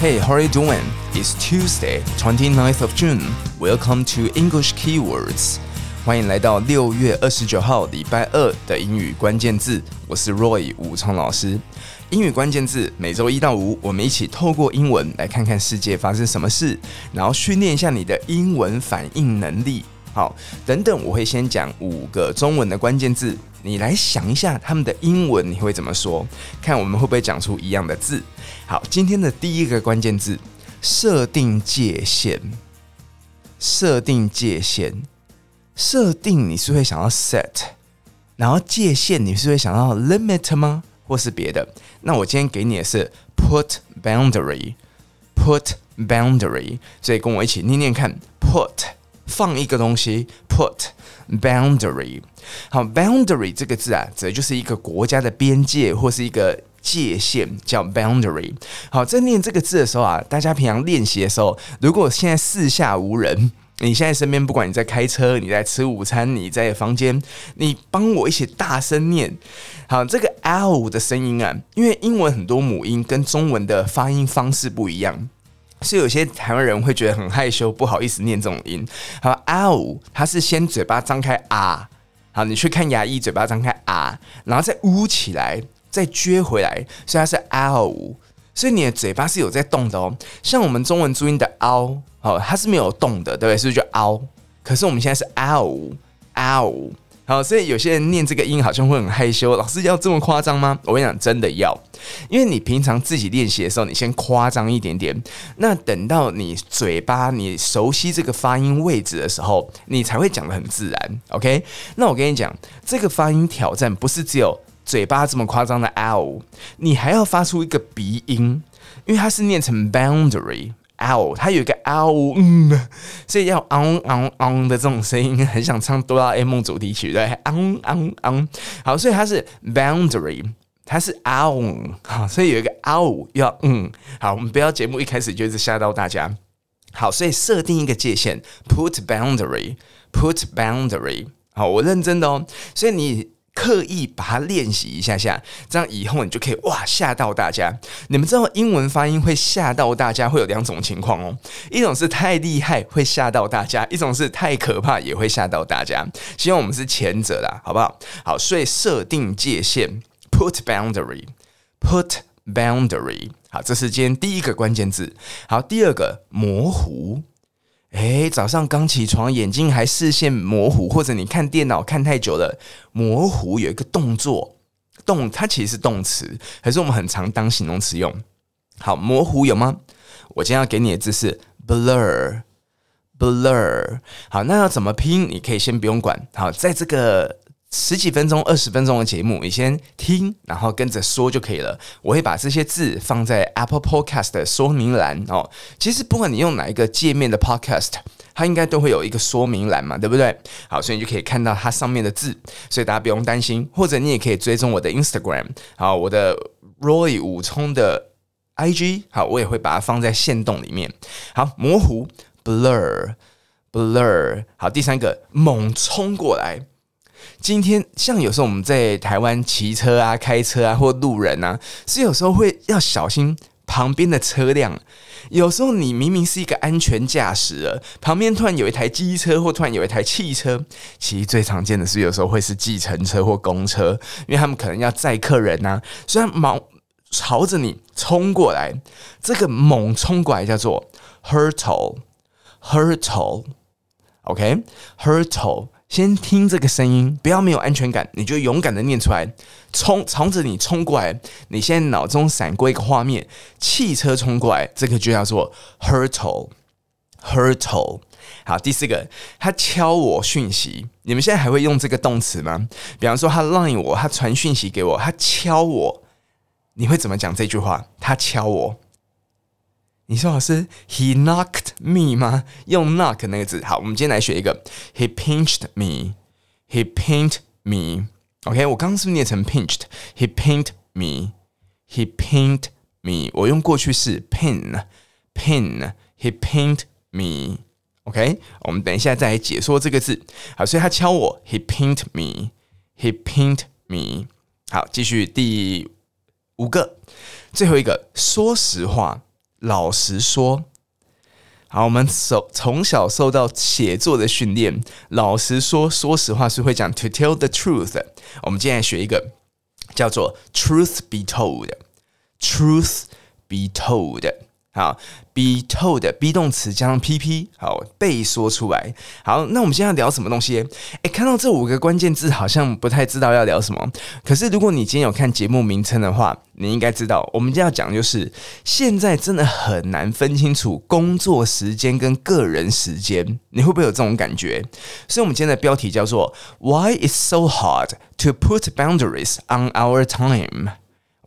Hey, how are you doing? It's Tuesday, 29th of June. Welcome to English Keywords. 欢迎来到六月二十九号礼拜二的英语关键字。我是 Roy 武聪老师。英语关键字每周一到五，我们一起透过英文来看看世界发生什么事，然后训练一下你的英文反应能力。好，等等，我会先讲五个中文的关键字，你来想一下他们的英文你会怎么说，看我们会不会讲出一样的字。好，今天的第一个关键字：设定界限。设定界限，设定你是会想要 set，然后界限你是会想要 limit 吗？或是别的？那我今天给你的是 put boundary，put boundary，所以跟我一起念念看：put 放一个东西，put boundary。好，boundary 这个字啊，指的就是一个国家的边界或是一个。界限叫 boundary。好，在念这个字的时候啊，大家平常练习的时候，如果现在四下无人，你现在身边不管你在开车，你在吃午餐，你在房间，你帮我一起大声念。好，这个 ow 的声音啊，因为英文很多母音跟中文的发音方式不一样，所以有些台湾人会觉得很害羞，不好意思念这种音。好，ow 它是先嘴巴张开啊，好，你去看牙医，嘴巴张开啊，然后再呜起来。再撅回来，所以它是 ow，所以你的嘴巴是有在动的哦。像我们中文注音的 ow，哦，它是没有动的，对不对？是不是就 ow？可是我们现在是 ow，ow，好，所以有些人念这个音好像会很害羞。老师要这么夸张吗？我跟你讲，真的要，因为你平常自己练习的时候，你先夸张一点点，那等到你嘴巴你熟悉这个发音位置的时候，你才会讲得很自然。OK？那我跟你讲，这个发音挑战不是只有。嘴巴这么夸张的 ow，你还要发出一个鼻音，因为它是念成 boundary ow，它有一个 ow，嗯，所以要 on on on 的这种声音，很想唱哆啦 A 梦主题曲，对，on on on，好，所以它是 boundary，它是 ow，好，所以有一个 ow 要嗯，好，我们不要节目一开始就是吓到大家，好，所以设定一个界限，put boundary，put boundary，好，我认真的哦，所以你。刻意把它练习一下下，这样以后你就可以哇吓到大家。你们知道英文发音会吓到大家会有两种情况哦，一种是太厉害会吓到大家，一种是太可怕也会吓到大家。希望我们是前者啦，好不好？好，所以设定界限，put boundary，put boundary。好，这是今天第一个关键字。好，第二个模糊。诶，早上刚起床，眼睛还视线模糊，或者你看电脑看太久了，模糊有一个动作，动它其实是动词，可是我们很常当形容词用。好，模糊有吗？我今天要给你的字是 blur，blur。好，那要怎么拼？你可以先不用管。好，在这个。十几分钟、二十分钟的节目，你先听，然后跟着说就可以了。我会把这些字放在 Apple Podcast 的说明栏哦。其实不管你用哪一个界面的 Podcast，它应该都会有一个说明栏嘛，对不对？好，所以你就可以看到它上面的字，所以大家不用担心。或者你也可以追踪我的 Instagram，好，我的 Roy 武冲的 IG，好，我也会把它放在线动里面。好，模糊 Blur，Blur，好，第三个猛冲过来。今天像有时候我们在台湾骑车啊、开车啊，或路人啊，是有时候会要小心旁边的车辆。有时候你明明是一个安全驾驶了，旁边突然有一台机车，或突然有一台汽车。其实最常见的是有时候会是计程车或公车，因为他们可能要载客人呐、啊，虽然猛朝着你冲过来，这个猛冲过来叫做 hurtle，hurtle，OK，hurtle。先听这个声音，不要没有安全感，你就勇敢的念出来，冲，朝着你冲过来。你现在脑中闪过一个画面，汽车冲过来，这个就叫做 hurtle，hurtle。好，第四个，他敲我讯息，你们现在还会用这个动词吗？比方说他 line 我，他传讯息给我，他敲我，你会怎么讲这句话？他敲我。你说老师，He knocked me 吗？用 knock 那个字。好，我们今天来学一个，He pinched me。He pinched me。OK，我刚刚是不是念成 pinched？He pinched me。He pinched me。我用过去式 pin，pin。He pinched me。OK，我们等一下再来解说这个字。好，所以他敲我，He pinched me。He pinched me。好，继续第五个，最后一个，说实话。老实说。好，我们受从小受到写作的训练，老实说，说实话是会讲 to tell the truth。我们今天来学一个叫做 truth be told，truth be told。好，be told，be 动词加上 pp，好，被说出来。好，那我们今天要聊什么东西？诶，看到这五个关键字，好像不太知道要聊什么。可是如果你今天有看节目名称的话，你应该知道，我们今天要讲的就是现在真的很难分清楚工作时间跟个人时间。你会不会有这种感觉？所以，我们今天的标题叫做 Why is so hard to put boundaries on our time。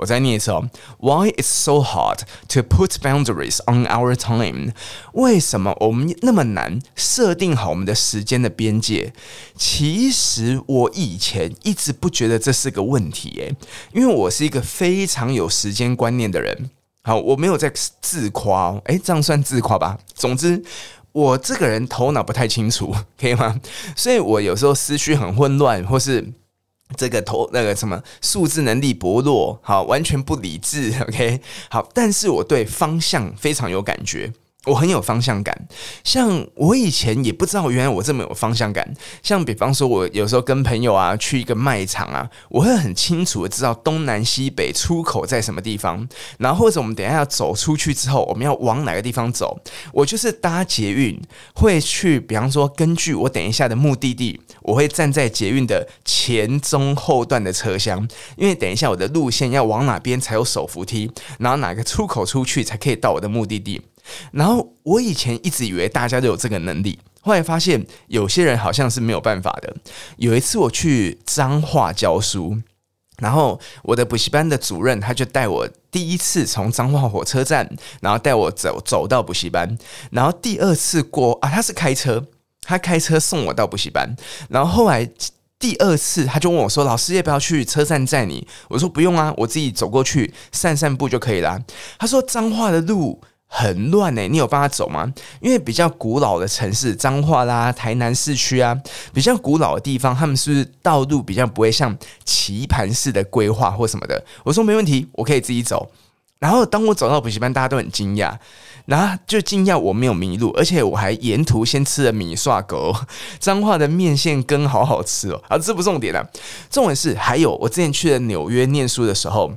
我再念一次哦，Why it's so hard to put boundaries on our time？为什么我们那么难设定好我们的时间的边界？其实我以前一直不觉得这是个问题耶，因为我是一个非常有时间观念的人。好，我没有在自夸哦，诶，这样算自夸吧。总之，我这个人头脑不太清楚，可以吗？所以我有时候思绪很混乱，或是。这个头那个什么数字能力薄弱，好，完全不理智，OK，好，但是我对方向非常有感觉。我很有方向感，像我以前也不知道，原来我这么有方向感。像比方说，我有时候跟朋友啊去一个卖场啊，我会很清楚的知道东南西北出口在什么地方，然后或者我们等一下要走出去之后，我们要往哪个地方走。我就是搭捷运会去，比方说根据我等一下的目的地，我会站在捷运的前中后段的车厢，因为等一下我的路线要往哪边才有手扶梯，然后哪个出口出去才可以到我的目的地。然后我以前一直以为大家都有这个能力，后来发现有些人好像是没有办法的。有一次我去彰化教书，然后我的补习班的主任他就带我第一次从彰化火车站，然后带我走走到补习班，然后第二次过啊，他是开车，他开车送我到补习班，然后后来第二次他就问我说：“老师要不要去车站载你？”我说：“不用啊，我自己走过去散散步就可以了。”他说：“彰化的路。”很乱欸，你有办法走吗？因为比较古老的城市，彰化啦、台南市区啊，比较古老的地方，他们是不是道路比较不会像棋盘式的规划或什么的？我说没问题，我可以自己走。然后当我走到补习班，大家都很惊讶，然后就惊讶我没有迷路，而且我还沿途先吃了米刷狗，彰化的面线羹好好吃哦。啊，这不重点啊，重点是还有我之前去了纽约念书的时候。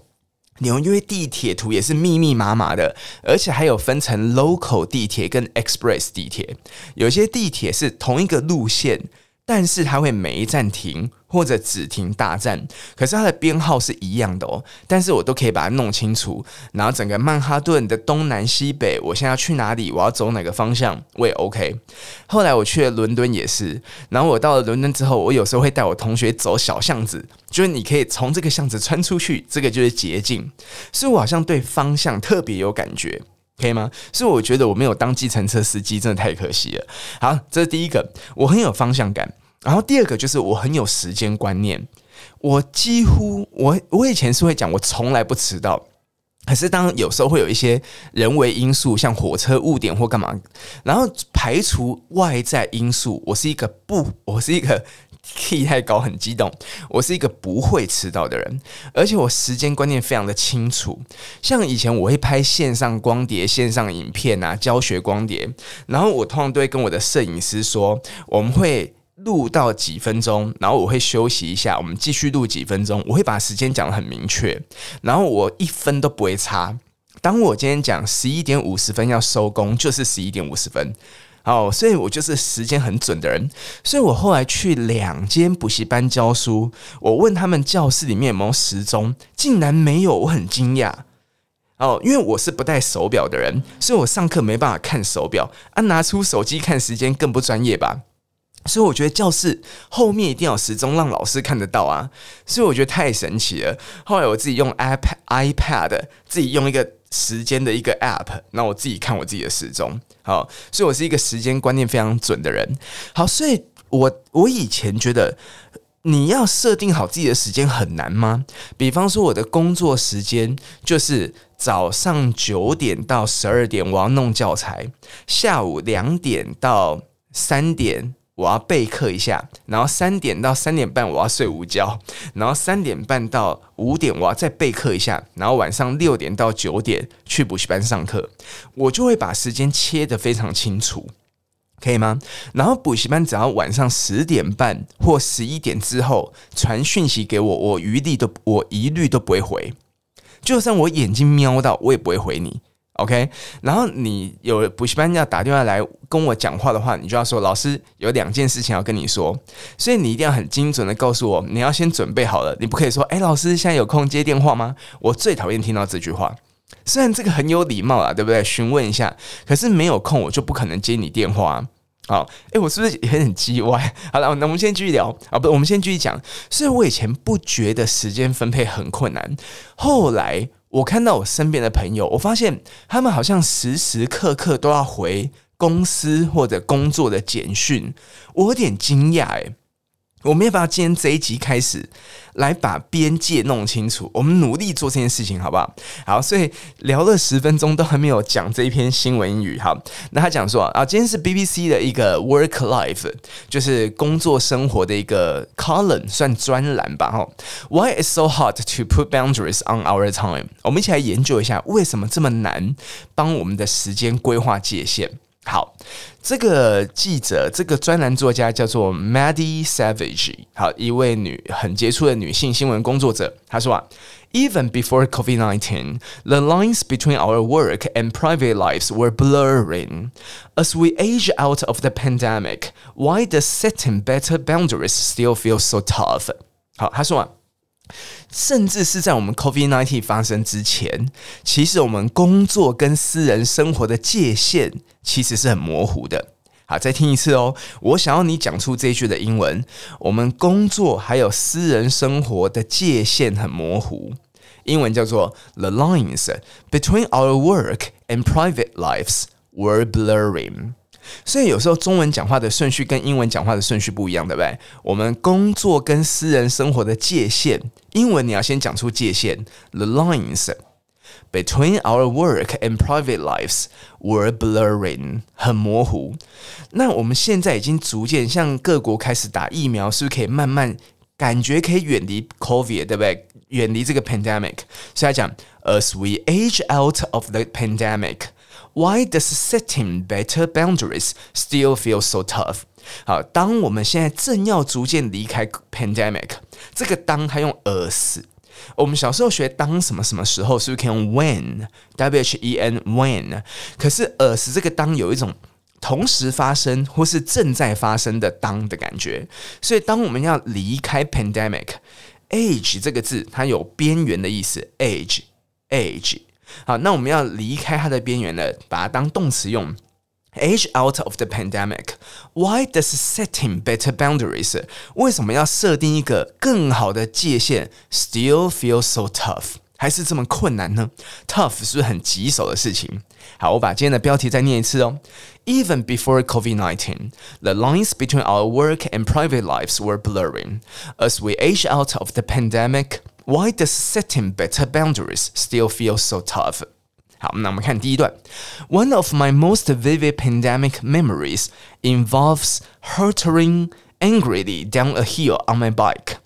纽约地铁图也是密密麻麻的，而且还有分成 local 地铁跟 express 地铁。有些地铁是同一个路线，但是它会每一站停。或者只停大站，可是它的编号是一样的哦。但是我都可以把它弄清楚，然后整个曼哈顿的东南西北，我现在要去哪里，我要走哪个方向，我也 OK。后来我去了伦敦也是，然后我到了伦敦之后，我有时候会带我同学走小巷子，就是你可以从这个巷子穿出去，这个就是捷径。所以我好像对方向特别有感觉，可以吗？所以我觉得我没有当计程车司机，真的太可惜了。好，这是第一个，我很有方向感。然后第二个就是我很有时间观念，我几乎我我以前是会讲我从来不迟到，可是当有时候会有一些人为因素，像火车误点或干嘛，然后排除外在因素，我是一个不，我是一个 key 太高很激动，我是一个不会迟到的人，而且我时间观念非常的清楚。像以前我会拍线上光碟、线上影片啊，教学光碟，然后我通常都会跟我的摄影师说，我们会。录到几分钟，然后我会休息一下，我们继续录几分钟。我会把时间讲得很明确，然后我一分都不会差。当我今天讲十一点五十分要收工，就是十一点五十分。好，所以我就是时间很准的人。所以我后来去两间补习班教书，我问他们教室里面有没有时钟，竟然没有，我很惊讶。哦，因为我是不戴手表的人，所以我上课没办法看手表，啊，拿出手机看时间更不专业吧。所以我觉得教室后面一定要时钟，让老师看得到啊！所以我觉得太神奇了。后来我自己用 iPad、iPad，自己用一个时间的一个 App，那我自己看我自己的时钟。好，所以我是一个时间观念非常准的人。好，所以我我以前觉得你要设定好自己的时间很难吗？比方说我的工作时间就是早上九点到十二点我要弄教材，下午两点到三点。我要备课一下，然后三点到三点半我要睡午觉，然后三点半到五点我要再备课一下，然后晚上六点到九点去补习班上课，我就会把时间切得非常清楚，可以吗？然后补习班只要晚上十点半或十一点之后传讯息给我，我一律都我一律都不会回，就算我眼睛瞄到，我也不会回你。OK，然后你有补习班要打电话来跟我讲话的话，你就要说，老师有两件事情要跟你说，所以你一定要很精准的告诉我，你要先准备好了，你不可以说，哎，老师现在有空接电话吗？我最讨厌听到这句话，虽然这个很有礼貌啊，对不对？询问一下，可是没有空我就不可能接你电话啊。好，哎，我是不是也很叽歪？好了，那我们先继续聊啊，不，我们先继续讲。所以我以前不觉得时间分配很困难，后来。我看到我身边的朋友，我发现他们好像时时刻刻都要回公司或者工作的简讯，我有点惊讶诶。我们要不要今天这一集开始来把边界弄清楚？我们努力做这件事情，好不好？好，所以聊了十分钟都还没有讲这一篇新闻英语。好，那他讲说啊，今天是 BBC 的一个 Work Life，就是工作生活的一个 column，算专栏吧。哈，Why is so hard to put boundaries on our time？我们一起来研究一下，为什么这么难帮我们的时间规划界限。好，这个记者，这个专栏作家叫做 Maddie Savage，好，一位女很杰出的女性新闻工作者。她说啊，Even before COVID-19, the lines between our work and private lives were blurring. As we age out of the pandemic, why does setting better boundaries still feel so tough？好，她说啊。 甚至是在我们 COVID-19 发生之前，其实我们工作跟私人生活的界限其实是很模糊的。好，再听一次哦，我想要你讲出这一句的英文。我们工作还有私人生活的界限很模糊，英文叫做 The lines between our work and private lives were blurring。所以有时候中文讲话的顺序跟英文讲话的顺序不一样，对不对？我们工作跟私人生活的界限，英文你要先讲出界限，the lines between our work and private lives were blurring，很模糊。那我们现在已经逐渐向各国开始打疫苗，是不是可以慢慢感觉可以远离 COVID，对不对？远离这个 pandemic。所以来讲，as we age out of the pandemic。Why does setting better boundaries still feel so tough？好，当我们现在正要逐渐离开 pandemic，这个当它用 as。我们小时候学当什么什么时候，是不是可以用 when？W H E N when？可是 as 这个当有一种同时发生或是正在发生的当的感觉，所以当我们要离开 pandemic，age 这个字它有边缘的意思，age age。好，那我们要离开它的边缘了，把它当动词用。Age out of the pandemic. Why does setting better boundaries？为什么要设定一个更好的界限？Still feel so tough？还是这么困难呢？Tough 是不是很棘手的事情？好，我把今天的标题再念一次哦。Even before COVID-19, the lines between our work and private lives were blurring. As we age out of the pandemic. Why does setting better boundaries still feel so tough? 好，那我们看第一段。One of my most vivid pandemic memories involves hurtling angrily down a hill on my bike.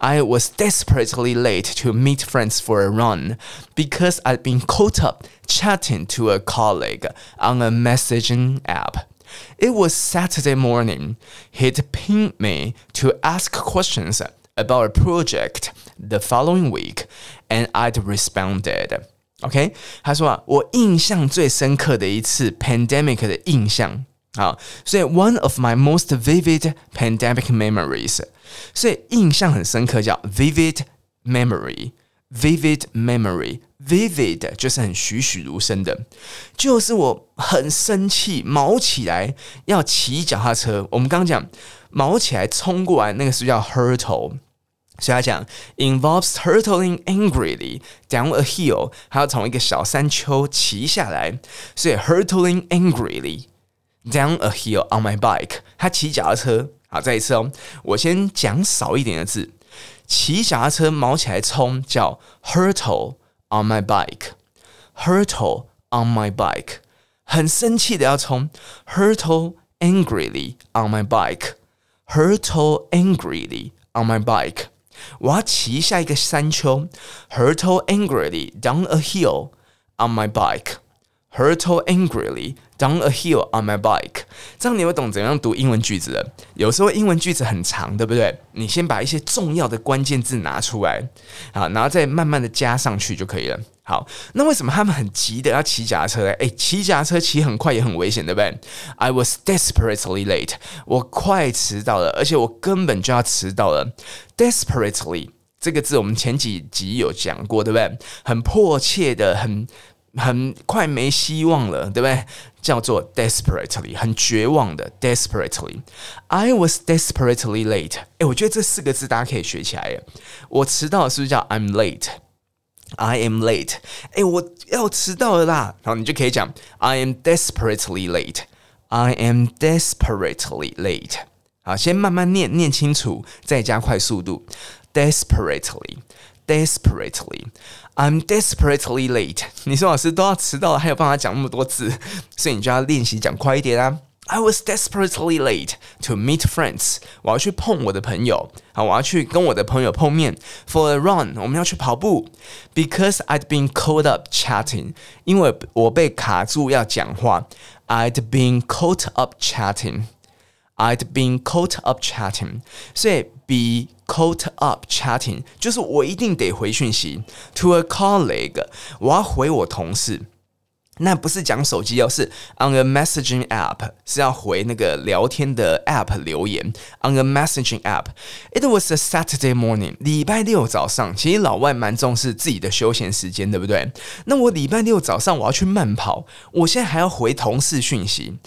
I was desperately late to meet friends for a run because I'd been caught up chatting to a colleague on a messaging app. It was Saturday morning. He'd pinged me to ask questions about a project the following week, and I'd responded. OK，他说啊，我印象最深刻的一次 pandemic 的印象啊，所以 one of my most vivid pandemic memories，所以印象很深刻叫 vivid memory，vivid memory，vivid 就是很栩栩如生的，就是我很生气，毛起来要骑脚踏车，我们刚刚讲毛起来冲过来，那个是叫 hurtle。 所以他讲，involves hurtling angrily down a hill，还要从一个小山丘骑下来。所以 hurtling angrily down a hill on my bike，他骑脚踏车。好，再一次哦，我先讲少一点的字，骑脚踏车毛起来冲叫 hurtle on my bike，hurtle on my bike，很生气的要冲 hurtle angrily on my bike. Hurtle angrily on my bike. 我要骑下一个山丘。Hurtle angrily down a hill on my bike. Hurtle angrily down a hill on my bike。这样你会懂怎样读英文句子了。有时候英文句子很长，对不对？你先把一些重要的关键字拿出来，好，然后再慢慢的加上去就可以了。好，那为什么他们很急的要骑脚车呢？诶，骑脚车骑很快也很危险，对不对？I was desperately late。我快迟到了，而且我根本就要迟到了。Desperately 这个字我们前几集有讲过，对不对？很迫切的，很。很快没希望了，对不对？叫做 desperately，很绝望的 desperately。I was desperately late。诶，我觉得这四个字大家可以学起来耶。我迟到是不是叫 I'm late？I am late。诶，我要迟到了啦。然后你就可以讲 I am desperately late。I am desperately late。好，先慢慢念，念清楚，再加快速度。Desperately，Desperately。Desperately, I'm desperately late。你说老师都要迟到了，还有办法讲那么多字，所以你就要练习讲快一点啊。I was desperately late to meet friends。我要去碰我的朋友，好，我要去跟我的朋友碰面。For a run，我们要去跑步。Because I'd been caught up chatting，因为我被卡住要讲话。I'd been caught up chatting。 I'd been caught up chatting。所以 be Caught up chatting，就是我一定得回讯息。To a colleague，我要回我同事。 那不是讲手机哦，是 on a messaging app，是要回那个聊天的 app 留言。On a messaging app，it was a Saturday morning，礼拜六早上。其实老外蛮重视自己的休闲时间，对不对？那我礼拜六早上我要去慢跑，我现在还要回同事讯息。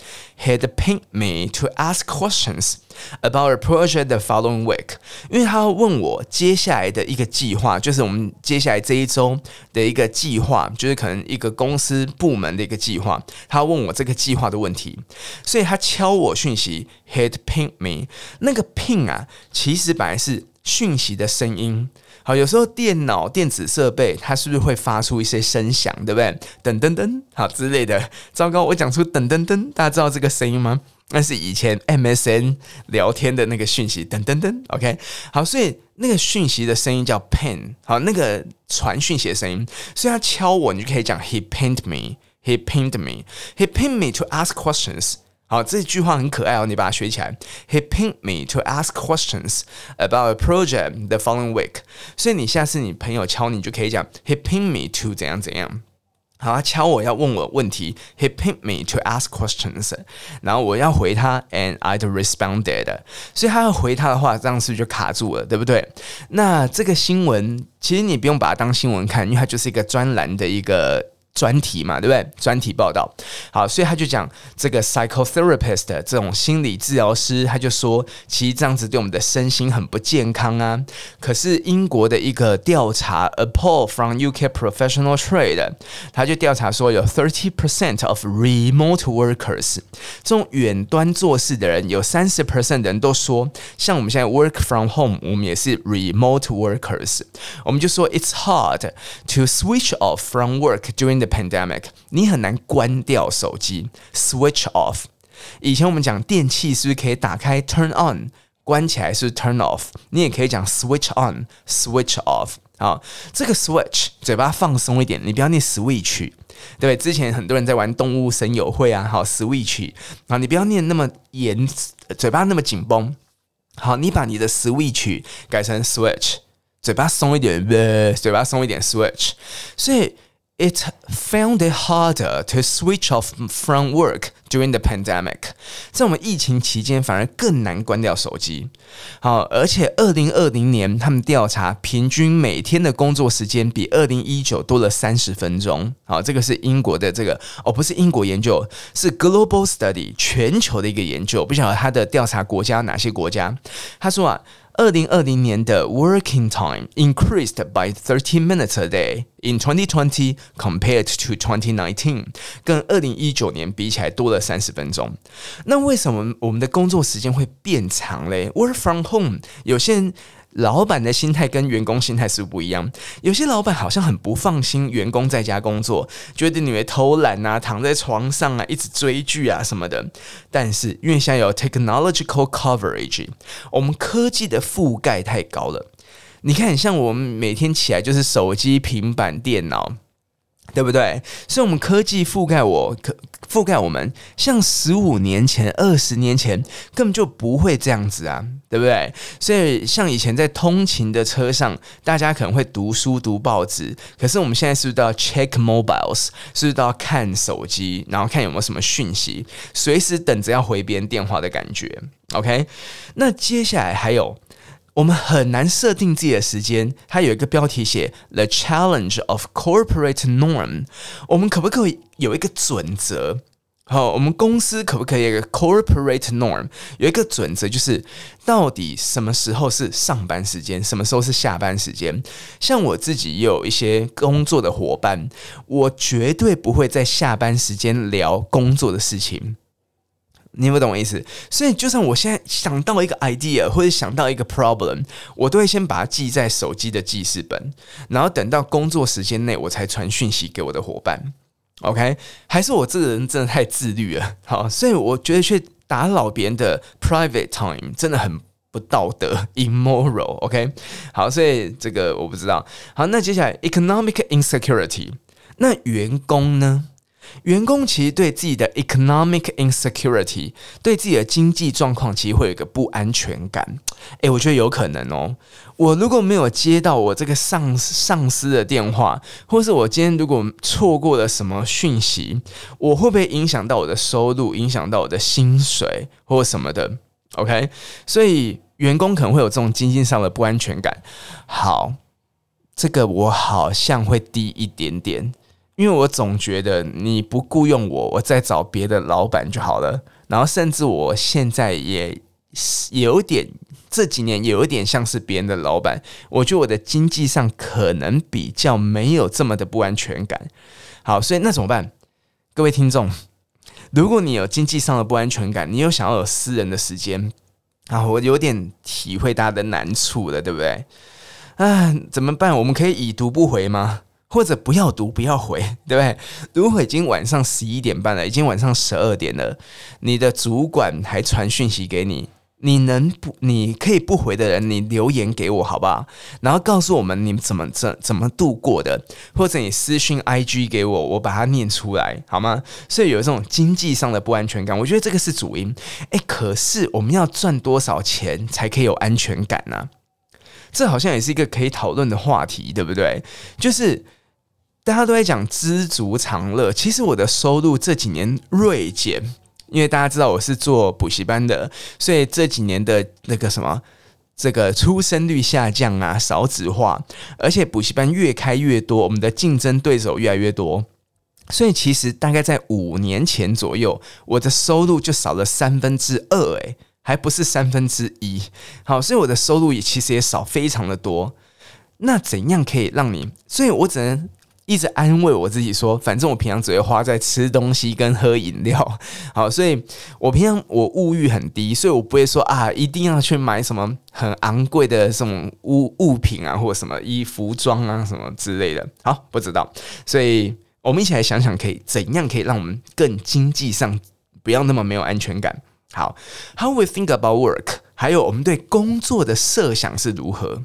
He'd pinged me to ask questions About a project the following week，因为他要问我接下来的一个计划，就是我们接下来这一周的一个计划，就是可能一个公司部门的一个计划，他问我这个计划的问题，所以他敲我讯息，he'd pinged me，那个 ping 啊，其实本来是讯息的声音。好，有时候电脑电子设备它是不是会发出一些声响，对不对？噔噔噔，好之类的。糟糕，我讲出噔噔噔，大家知道这个声音吗？那是以前 MSN 聊天的那个讯息，噔噔噔。OK，好，所以那个讯息的声音叫 ping，好，那个传讯息的声音。所以他敲我，你就可以讲 He pinged me, he pinged me, he pinged me to ask questions。好，这句话很可爱哦，你把它学起来。He pinged me to ask questions about a project the following week。所以你下次你朋友敲你，就可以讲 He pinged me to 怎样怎样。好，他敲我要问我问题，He picked me to ask questions。然后我要回他，and I'd responded。所以他要回他的话，这样是不是就卡住了，对不对？那这个新闻其实你不用把它当新闻看，因为它就是一个专栏的一个。专题嘛，对不对？专题报道，好，所以他就讲这个 psychotherapist 这种心理治疗师，他就说，其实这样子对我们的身心很不健康啊。可是英国的一个调查，a poll from UK Professional Trade，他就调查说，有30 percent of remote workers，这种远端做事的人，有三十 percent 的人都说，像我们现在 work from home，我们也是 remote workers，我们就说 it's hard to switch off from work during The pandemic，你很难关掉手机，switch off。以前我们讲电器是不是可以打开 turn on，关起来是 turn off？你也可以讲 switch on，switch off。好，这个 switch 嘴巴放松一点，你不要念 switch，对不对？之前很多人在玩动物神友会啊，好 switch，好，你不要念那么严，嘴巴那么紧绷。好，你把你的 switch 改成 switch，嘴巴松一点，嘴巴松一点 switch，所以。It found it harder to switch off from work during the pandemic。在我们疫情期间，反而更难关掉手机。好，而且二零二零年他们调查，平均每天的工作时间比二零一九多了三十分钟。好，这个是英国的这个哦，不是英国研究，是 Global Study 全球的一个研究。不晓得他的调查国家哪些国家？他说啊。二零二零年的 working time increased by thirty minutes a day in twenty twenty compared to twenty nineteen，跟二零一九年比起来多了三十分钟。那为什么我们的工作时间会变长嘞？Work from home，有些人 老板的心态跟员工心态是不，一样。有些老板好像很不放心员工在家工作，觉得你会偷懒啊，躺在床上啊，一直追剧啊什么的。但是因为现在有 technological coverage，我们科技的覆盖太高了。你看，像我们每天起来就是手机、平板、电脑。对不对？所以，我们科技覆盖我，可覆盖我们，像十五年前、二十年前根本就不会这样子啊，对不对？所以，像以前在通勤的车上，大家可能会读书、读报纸，可是我们现在是不是都要 check mobiles？是不是都要看手机，然后看有没有什么讯息，随时等着要回别人电话的感觉？OK？那接下来还有。我们很难设定自己的时间。它有一个标题写 “The Challenge of Corporate Norm”。我们可不可以有一个准则？好，我们公司可不可以有一个 Corporate Norm？有一个准则，就是到底什么时候是上班时间，什么时候是下班时间？像我自己也有一些工作的伙伴，我绝对不会在下班时间聊工作的事情。你不懂我意思，所以就算我现在想到一个 idea 或者想到一个 problem，我都会先把它记在手机的记事本，然后等到工作时间内我才传讯息给我的伙伴。OK，还是我这个人真的太自律了。好，所以我觉得去打扰别人的 private time 真的很不道德，immoral。OK，好，所以这个我不知道。好，那接下来 economic insecurity，那员工呢？员工其实对自己的 economic insecurity，对自己的经济状况，其实会有一个不安全感。诶，我觉得有可能哦。我如果没有接到我这个上上司的电话，或是我今天如果错过了什么讯息，我会不会影响到我的收入，影响到我的薪水或什么的？OK，所以员工可能会有这种经济上的不安全感。好，这个我好像会低一点点。因为我总觉得你不雇佣我，我再找别的老板就好了。然后甚至我现在也有点这几年也有点像是别人的老板，我觉得我的经济上可能比较没有这么的不安全感。好，所以那怎么办？各位听众，如果你有经济上的不安全感，你有想要有私人的时间啊，我有点体会大家的难处了，对不对？啊，怎么办？我们可以已读不回吗？或者不要读，不要回，对不对？如果已经晚上十一点半了，已经晚上十二点了，你的主管还传讯息给你，你能不？你可以不回的人，你留言给我好不好？然后告诉我们你们怎么怎怎么度过的，或者你私讯 IG 给我，我把它念出来好吗？所以有这种经济上的不安全感，我觉得这个是主因。诶，可是我们要赚多少钱才可以有安全感呢？这好像也是一个可以讨论的话题，对不对？就是。大家都在讲知足常乐，其实我的收入这几年锐减，因为大家知道我是做补习班的，所以这几年的那个什么，这个出生率下降啊，少子化，而且补习班越开越多，我们的竞争对手越来越多，所以其实大概在五年前左右，我的收入就少了三分之二，诶，还不是三分之一。好，所以我的收入也其实也少非常的多。那怎样可以让你？所以我只能。一直安慰我自己说，反正我平常只会花在吃东西跟喝饮料，好，所以我平常我物欲很低，所以我不会说啊，一定要去买什么很昂贵的什么物物品啊，或者什么衣服装啊什么之类的。好，不知道，所以我们一起来想想，可以怎样可以让我们更经济上不要那么没有安全感。好，How we think about work，还有我们对工作的设想是如何？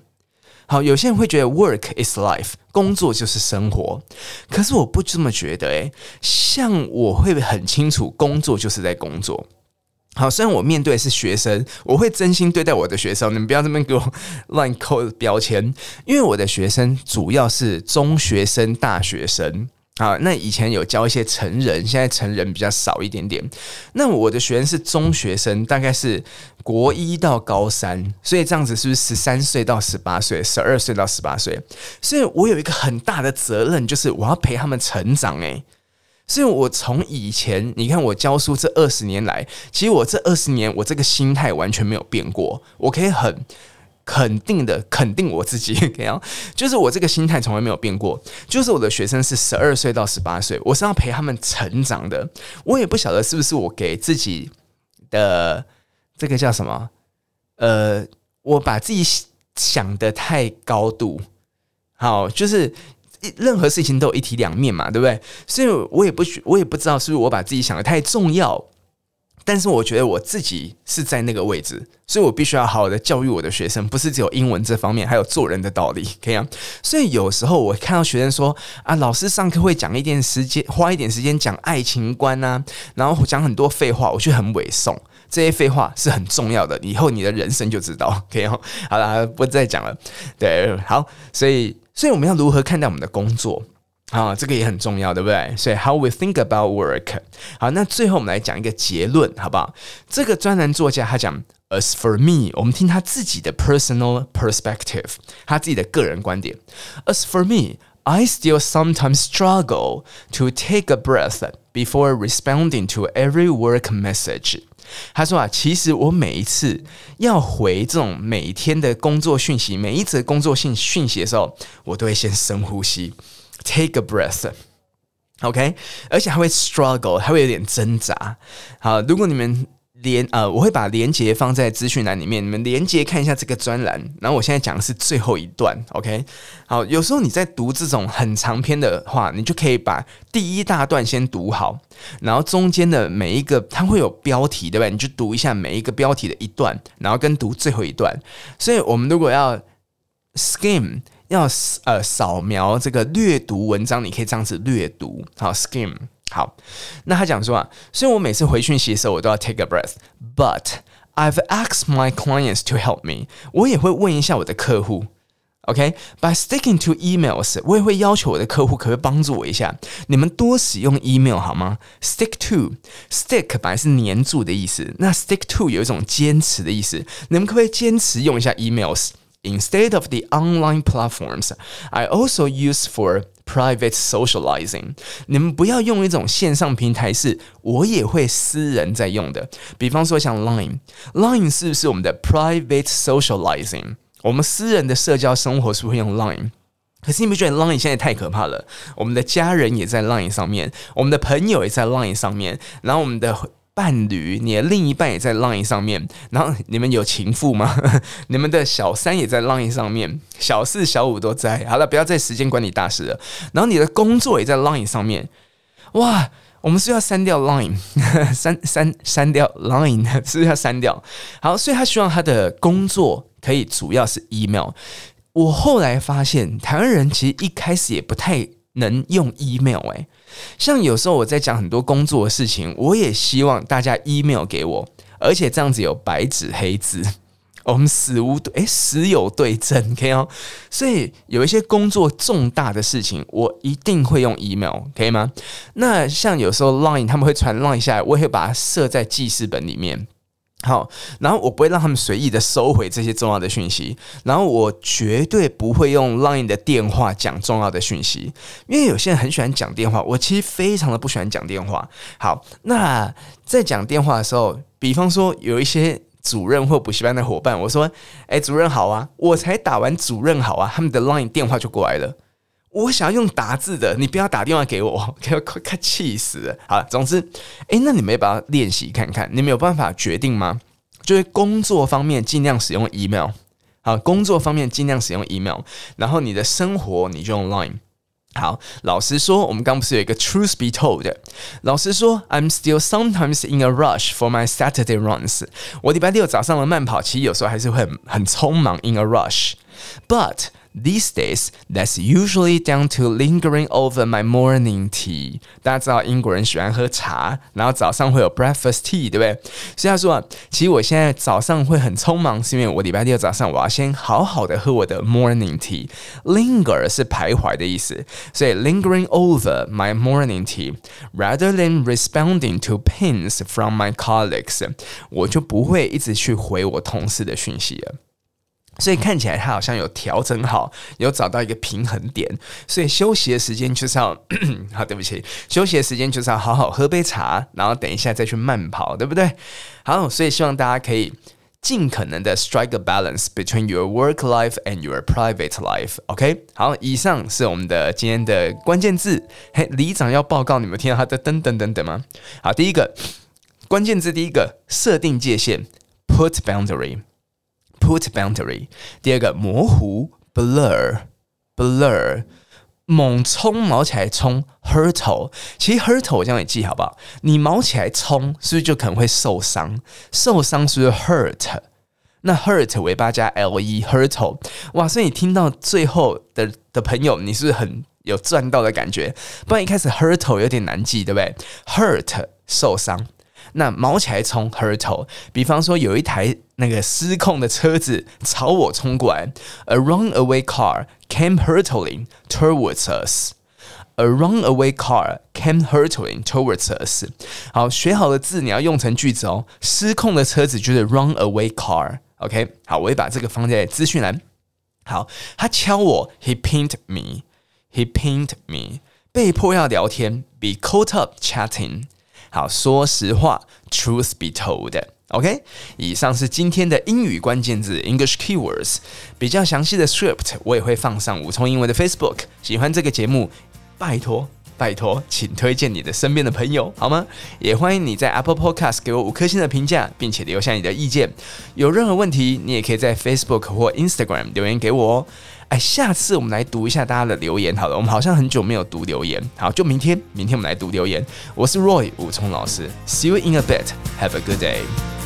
好，有些人会觉得 work is life，工作就是生活，可是我不这么觉得诶，像我会很清楚，工作就是在工作。好，虽然我面对的是学生，我会真心对待我的学生，你们不要这么给我 乱扣标签，因为我的学生主要是中学生、大学生。啊，那以前有教一些成人，现在成人比较少一点点。那我的学生是中学生，大概是国一到高三，所以这样子是不是十三岁到十八岁，十二岁到十八岁？所以我有一个很大的责任，就是我要陪他们成长。诶，所以我从以前你看我教书这二十年来，其实我这二十年我这个心态完全没有变过，我可以很。肯定的，肯定我自己，就是我这个心态从来没有变过。就是我的学生是十二岁到十八岁，我是要陪他们成长的。我也不晓得是不是我给自己的这个叫什么？呃，我把自己想得太高度。好，就是任何事情都有一体两面嘛，对不对？所以我也不我也不知道是不是我把自己想得太重要。但是我觉得我自己是在那个位置，所以我必须要好好的教育我的学生，不是只有英文这方面，还有做人的道理，可以啊。所以有时候我看到学生说啊，老师上课会讲一点时间，花一点时间讲爱情观啊，然后讲很多废话，我就很委送。这些废话是很重要的，以后你的人生就知道，可以。好了，不再讲了。对，好，所以，所以我们要如何看待我们的工作？啊，这个也很重要，对不对？所以 how we think about work。好，那最后我们来讲一个结论，好不好？这个专栏作家他讲，as for me，我们听他自己的 personal perspective，他自己的个人观点。as for me，I still sometimes struggle to take a breath before responding to every work message。他说啊，其实我每一次要回这种每天的工作讯息，每一则工作性讯息的时候，我都会先深呼吸。 Take a breath, OK，而且还会 struggle，还会有点挣扎。好，如果你们连呃，我会把连接放在资讯栏里面，你们连接看一下这个专栏。然后我现在讲的是最后一段，OK。好，有时候你在读这种很长篇的话，你就可以把第一大段先读好，然后中间的每一个它会有标题，对吧？你就读一下每一个标题的一段，然后跟读最后一段。所以我们如果要 skim。要呃扫描这个略读文章，你可以这样子略读，好 skim 好。那他讲说啊，所以我每次回讯息的时候，我都要 take a breath，but I've asked my clients to help me。我也会问一下我的客户，OK？By sticking to emails，我也会要求我的客户可不可以帮助我一下？你们多使用 email 好吗？Stick to，stick 本来是黏住的意思，那 stick to 有一种坚持的意思，你们可不可以坚持用一下 emails？emails？Instead of the online platforms, I also use for private socializing. 你们不要用一种线上平台，是我也会私人在用的。比方说像 Line，Line 是不是我们的 private socializing？我们私人的社交生活是不是会用 Line？可是你不觉得 Line 现在太可怕了？我们的家人也在 Line 上面，我们的朋友也在 Line 上面，然后我们的。 伴侣，你的另一半也在 Line 上面，然后你们有情妇吗？你们的小三也在 Line 上面，小四、小五都在。好了，不要再时间管理大师了。然后你的工作也在 Line 上面，哇，我们是要删掉 Line，删删删掉 Line，是不是要删掉？好，所以他希望他的工作可以主要是 email。我后来发现，台湾人其实一开始也不太能用 email，诶。像有时候我在讲很多工作的事情，我也希望大家 email 给我，而且这样子有白纸黑字，我们死无对，诶，死有对证，可以哦。所以有一些工作重大的事情，我一定会用 email，可以吗？那像有时候 line 他们会传 line 下来，我也会把它设在记事本里面。好，然后我不会让他们随意的收回这些重要的讯息，然后我绝对不会用 Line 的电话讲重要的讯息，因为有些人很喜欢讲电话，我其实非常的不喜欢讲电话。好，那在讲电话的时候，比方说有一些主任或补习班的伙伴，我说：“哎，主任好啊，我才打完主任好啊，他们的 Line 电话就过来了。我想要用打字的，你不要打电话给我，给我快快气死了。好了，总之，诶，那你们要不要练习看看？你们有办法决定吗？就是工作方面尽量使用 email，好，工作方面尽量使用 email，然后你的生活你就用 line。好，老实说，我们刚不是有一个 truth be told？老实说，I'm still sometimes in a rush for my Saturday runs。我礼拜六早上的慢跑，其实有时候还是很很匆忙，in a rush，but。These days, that's usually down to lingering over my morning tea。大家知道英国人喜欢喝茶，然后早上会有 breakfast tea，对不对？所以他说啊，其实我现在早上会很匆忙，是因为我礼拜六早上我要先好好的喝我的 morning tea。Linger 是徘徊的意思，所以 lingering over my morning tea rather than responding to pings from my colleagues，我就不会一直去回我同事的讯息了。 所以看起来他好像有调整好，有找到一个平衡点。所以休息的时间就是要，好，对不起，休息的时间就是要好好喝杯茶，然后等一下再去慢跑，对不对？好，所以希望大家可以尽可能的 strike a balance between your work life and your private life。OK，好，以上是我们的今天的关键字。嘿，里长要报告，你们听到他的噔噔噔噔吗？好，第一个关键字，第一个设定界限，put boundary。Put boundary。第二个模糊，blur blur。猛冲毛起来冲，hurtle。其实 hurtle 这样也记好不好？你毛起来冲，是不是就可能会受伤？受伤是不是 hurt？那 hurt 尾巴加 le，hurtle。哇，所以你听到最后的的朋友，你是不是很有赚到的感觉？不然一开始 hurtle 有点难记，对不对？hurt 受伤。那毛起来冲 hurtle，比方说有一台那个失控的车子朝我冲过来，a runaway car came hurtling towards us。a runaway car came hurtling towards us。好，学好的字你要用成句子哦。失控的车子就是 runaway car。OK，好，我会把这个放在资讯栏。好，他敲我，he pinned me，he pinned me，被迫要聊天，be caught up chatting。好，说实话，truth be told，OK？以上是今天的英语关键字 English keywords，比较详细的 script 我也会放上武聪英文的 Facebook。喜欢这个节目，拜托拜托，请推荐你的身边的朋友好吗？也欢迎你在 Apple Podcast 给我五颗星的评价，并且留下你的意见。有任何问题，你也可以在 Facebook 或 Instagram 留言给我哦。哎，下次我们来读一下大家的留言。好了，我们好像很久没有读留言。好，就明天，明天我们来读留言。我是 Roy 武聪老师，See you in a bit. Have a good day.